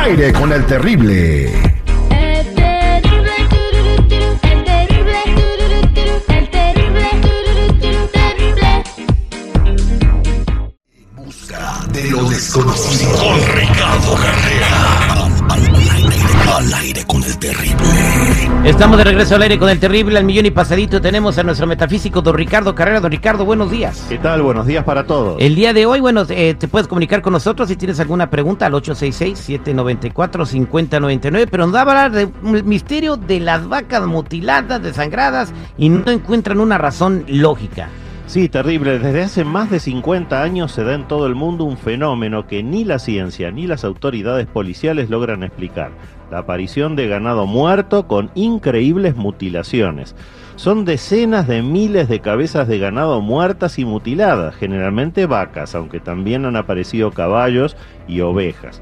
aire con el terrible. Estamos de regreso al aire con el terrible al millón y pasadito. Tenemos a nuestro metafísico don Ricardo Carrera. Don Ricardo, buenos días. ¿Qué tal? Buenos días para todos. El día de hoy, bueno, eh, te puedes comunicar con nosotros si tienes alguna pregunta al 866-794-5099, pero nos va a hablar del misterio de las vacas mutiladas, desangradas y no encuentran una razón lógica. Sí, terrible. Desde hace más de 50 años se da en todo el mundo un fenómeno que ni la ciencia ni las autoridades policiales logran explicar. La aparición de ganado muerto con increíbles mutilaciones. Son decenas de miles de cabezas de ganado muertas y mutiladas, generalmente vacas, aunque también han aparecido caballos y ovejas.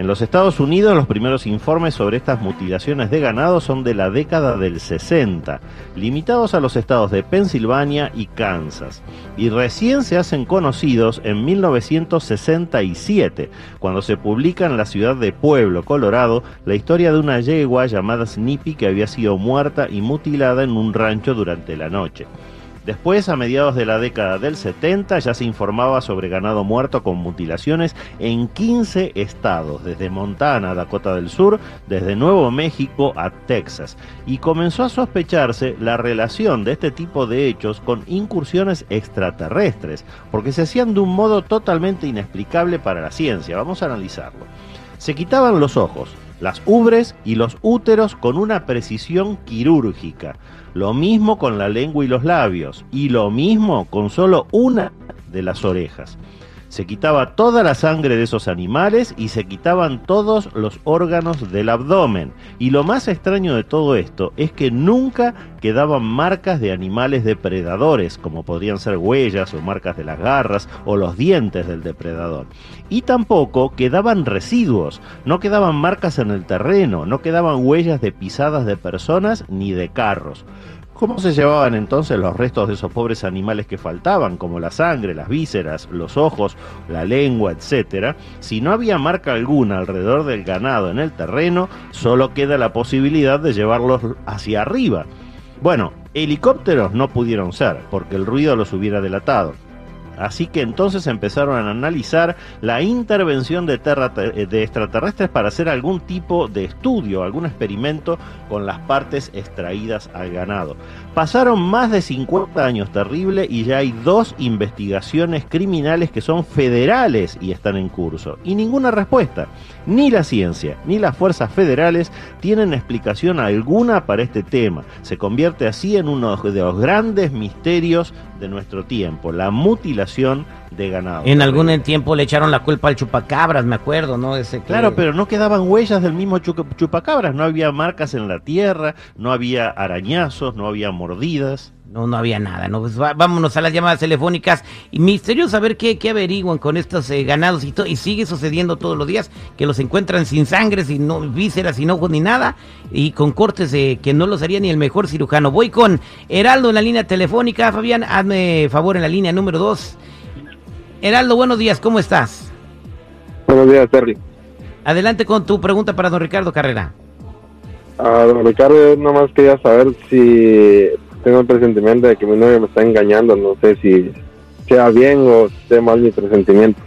En los Estados Unidos los primeros informes sobre estas mutilaciones de ganado son de la década del 60, limitados a los estados de Pensilvania y Kansas, y recién se hacen conocidos en 1967, cuando se publica en la ciudad de Pueblo, Colorado, la historia de una yegua llamada Snippy que había sido muerta y mutilada en un rancho durante la noche. Después, a mediados de la década del 70, ya se informaba sobre ganado muerto con mutilaciones en 15 estados, desde Montana a Dakota del Sur, desde Nuevo México a Texas, y comenzó a sospecharse la relación de este tipo de hechos con incursiones extraterrestres, porque se hacían de un modo totalmente inexplicable para la ciencia. Vamos a analizarlo. Se quitaban los ojos, las ubres y los úteros con una precisión quirúrgica. Lo mismo con la lengua y los labios. Y lo mismo con solo una de las orejas. Se quitaba toda la sangre de esos animales y se quitaban todos los órganos del abdomen. Y lo más extraño de todo esto es que nunca quedaban marcas de animales depredadores, como podrían ser huellas o marcas de las garras o los dientes del depredador. Y tampoco quedaban residuos, no quedaban marcas en el terreno, no quedaban huellas de pisadas de personas ni de carros. ¿Cómo se llevaban entonces los restos de esos pobres animales que faltaban, como la sangre, las vísceras, los ojos, la lengua, etcétera? Si no había marca alguna alrededor del ganado en el terreno, solo queda la posibilidad de llevarlos hacia arriba. Bueno, helicópteros no pudieron ser, porque el ruido los hubiera delatado. Así que entonces empezaron a analizar la intervención de, terra- de extraterrestres para hacer algún tipo de estudio, algún experimento con las partes extraídas al ganado. Pasaron más de 50 años terrible y ya hay dos investigaciones criminales que son federales y están en curso. Y ninguna respuesta. Ni la ciencia ni las fuerzas federales tienen explicación alguna para este tema. Se convierte así en uno de los grandes misterios de nuestro tiempo, la mutilación de ganado. En algún tiempo le echaron la culpa al chupacabras, me acuerdo, ¿no? Ese que- Claro, pero no quedaban huellas del mismo chupacabras, no había marcas en la tierra, no había arañazos, no había mordidas. No, no había nada, ¿no? Pues vámonos a las llamadas telefónicas. Y misterioso saber qué, qué averiguan con estos eh, ganados y, y sigue sucediendo todos los días que los encuentran sin sangre, sin no, vísceras, sin ojos ni nada y con cortes eh, que no los haría ni el mejor cirujano. Voy con Heraldo en la línea telefónica. Fabián, hazme favor en la línea número 2. Heraldo, buenos días, ¿cómo estás? Buenos días, Terry. Adelante con tu pregunta para don Ricardo Carrera. Ah, don Ricardo, yo nomás quería saber si tengo el presentimiento de que mi novio me está engañando. No sé si sea bien o sea mal mi presentimiento.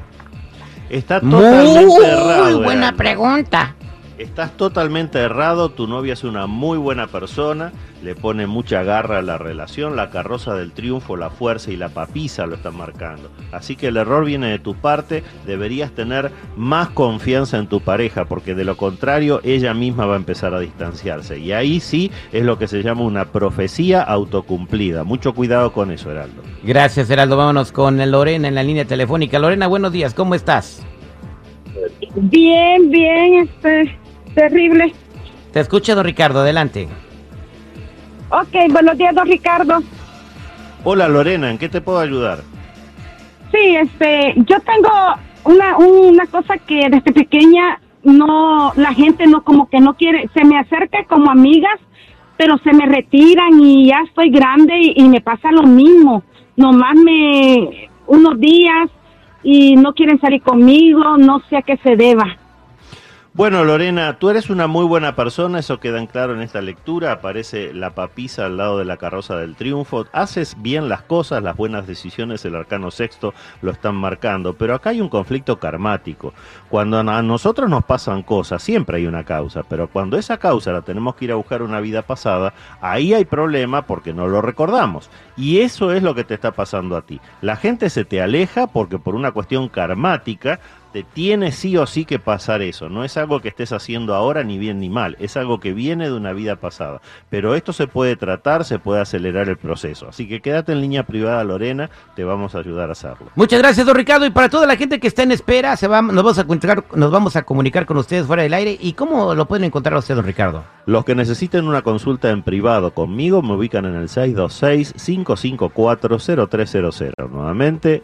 Está totalmente Muy errado. buena Heraldo. pregunta. Estás totalmente errado, tu novia es una muy buena persona, le pone mucha garra a la relación, la carroza del triunfo, la fuerza y la papisa lo están marcando. Así que el error viene de tu parte, deberías tener más confianza en tu pareja, porque de lo contrario ella misma va a empezar a distanciarse. Y ahí sí es lo que se llama una profecía autocumplida. Mucho cuidado con eso, Heraldo. Gracias, Heraldo. Vámonos con Lorena en la línea telefónica. Lorena, buenos días, ¿cómo estás? Bien, bien, este, terrible. Te escucha, don Ricardo, adelante. Ok, buenos días, don Ricardo. Hola Lorena, ¿en qué te puedo ayudar? Sí, este, yo tengo una, una cosa que desde pequeña no, la gente no, como que no quiere, se me acerca como amigas, pero se me retiran y ya estoy grande y, y me pasa lo mismo. Nomás me, unos días y no quieren salir conmigo, no sé a qué se deba. Bueno, Lorena, tú eres una muy buena persona, eso queda en claro en esta lectura. Aparece la papisa al lado de la carroza del triunfo. Haces bien las cosas, las buenas decisiones, el arcano sexto lo están marcando. Pero acá hay un conflicto karmático. Cuando a nosotros nos pasan cosas, siempre hay una causa. Pero cuando esa causa la tenemos que ir a buscar una vida pasada, ahí hay problema porque no lo recordamos. Y eso es lo que te está pasando a ti. La gente se te aleja porque por una cuestión karmática te tiene sí o sí que pasar eso. No es algo que estés haciendo ahora ni bien ni mal, es algo que viene de una vida pasada. Pero esto se puede tratar, se puede acelerar el proceso. Así que quédate en línea privada, Lorena, te vamos a ayudar a hacerlo. Muchas gracias, don Ricardo. Y para toda la gente que está en espera, se va, nos, vamos a encontrar, nos vamos a comunicar con ustedes fuera del aire. ¿Y cómo lo pueden encontrar a usted, don Ricardo? Los que necesiten una consulta en privado conmigo me ubican en el 626-554-0300. Nuevamente,